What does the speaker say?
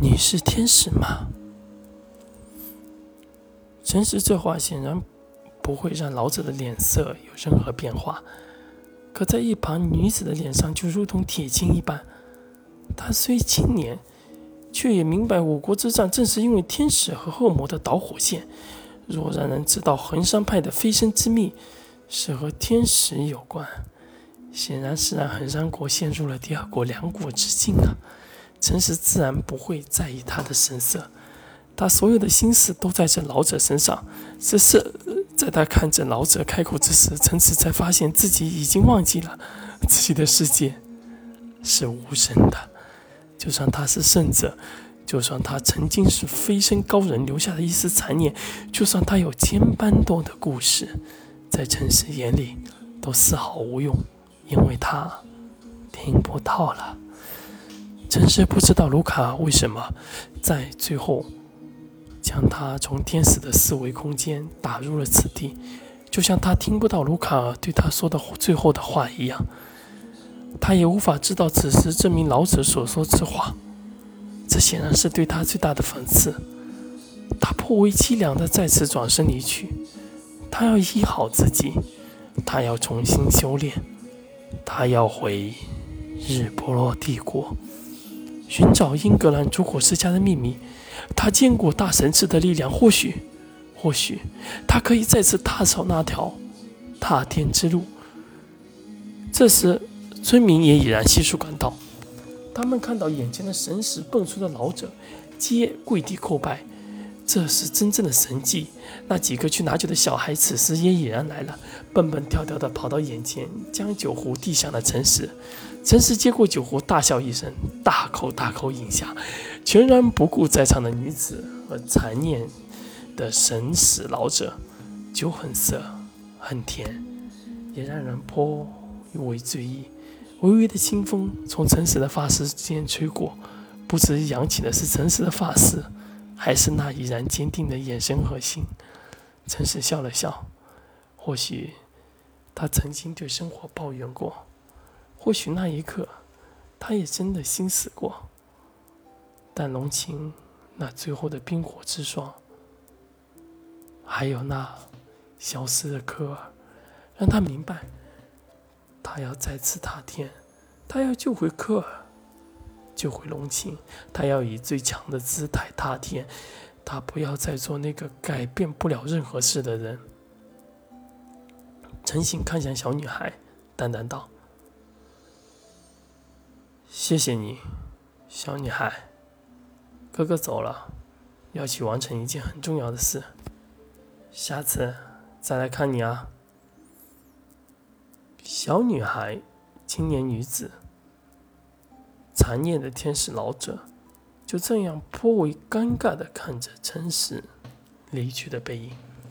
你是天使吗？”诚实这话显然不会让老者的脸色有任何变化，可在一旁女子的脸上就如同铁青一般。她虽青年，却也明白五国之战正是因为天使和恶魔的导火线。若让人知道衡山派的飞升之秘是和天使有关，显然是让衡山国陷入了第二国两国之境啊！诚实自然不会在意他的神色。他所有的心思都在这老者身上。只是在他看着老者开口之时，陈实才发现自己已经忘记了自己的世界是无声的。就算他是圣者，就算他曾经是飞升高人留下的一丝残念，就算他有千般多的故事，在陈实眼里都丝毫无用，因为他听不到了。陈实不知道卢卡为什么在最后。将他从天使的四维空间打入了此地，就像他听不到卢卡尔对他说的最后的话一样。他也无法知道此时这名老者所说之话，这显然是对他最大的讽刺。他颇为凄凉的再次转身离去。他要医好自己，他要重新修炼，他要回日波罗帝国，寻找英格兰主火世家的秘密。他见过大神赐的力量，或许，或许，他可以再次踏上那条踏天之路。这时，村民也已然悉数赶到，他们看到眼前的神使蹦出的老者，皆跪地叩拜。这是真正的神迹。那几个去拿酒的小孩此时也已然来了，蹦蹦跳跳地跑到眼前，将酒壶递向了陈实。陈实接过酒壶，大笑一声，大口大口饮下，全然不顾在场的女子和残念的神使老者。酒很涩，很甜，也让人颇为醉意。微微的清风从陈实的发丝间吹过，不知扬起的是陈实的发丝，还是那依然坚定的眼神和心。陈实笑了笑，或许他曾经对生活抱怨过。或许那一刻，他也真的心死过。但龙琴那最后的冰火之霜，还有那消失的科尔，让他明白，他要再次踏天，他要救回科尔，就回龙琴，他要以最强的姿态踏天，他不要再做那个改变不了任何事的人。陈醒看向小女孩，淡淡道。谢谢你，小女孩。哥哥走了，要去完成一件很重要的事。下次再来看你啊。小女孩，青年女子，残念的天使老者，就这样颇为尴尬的看着陈实离去的背影。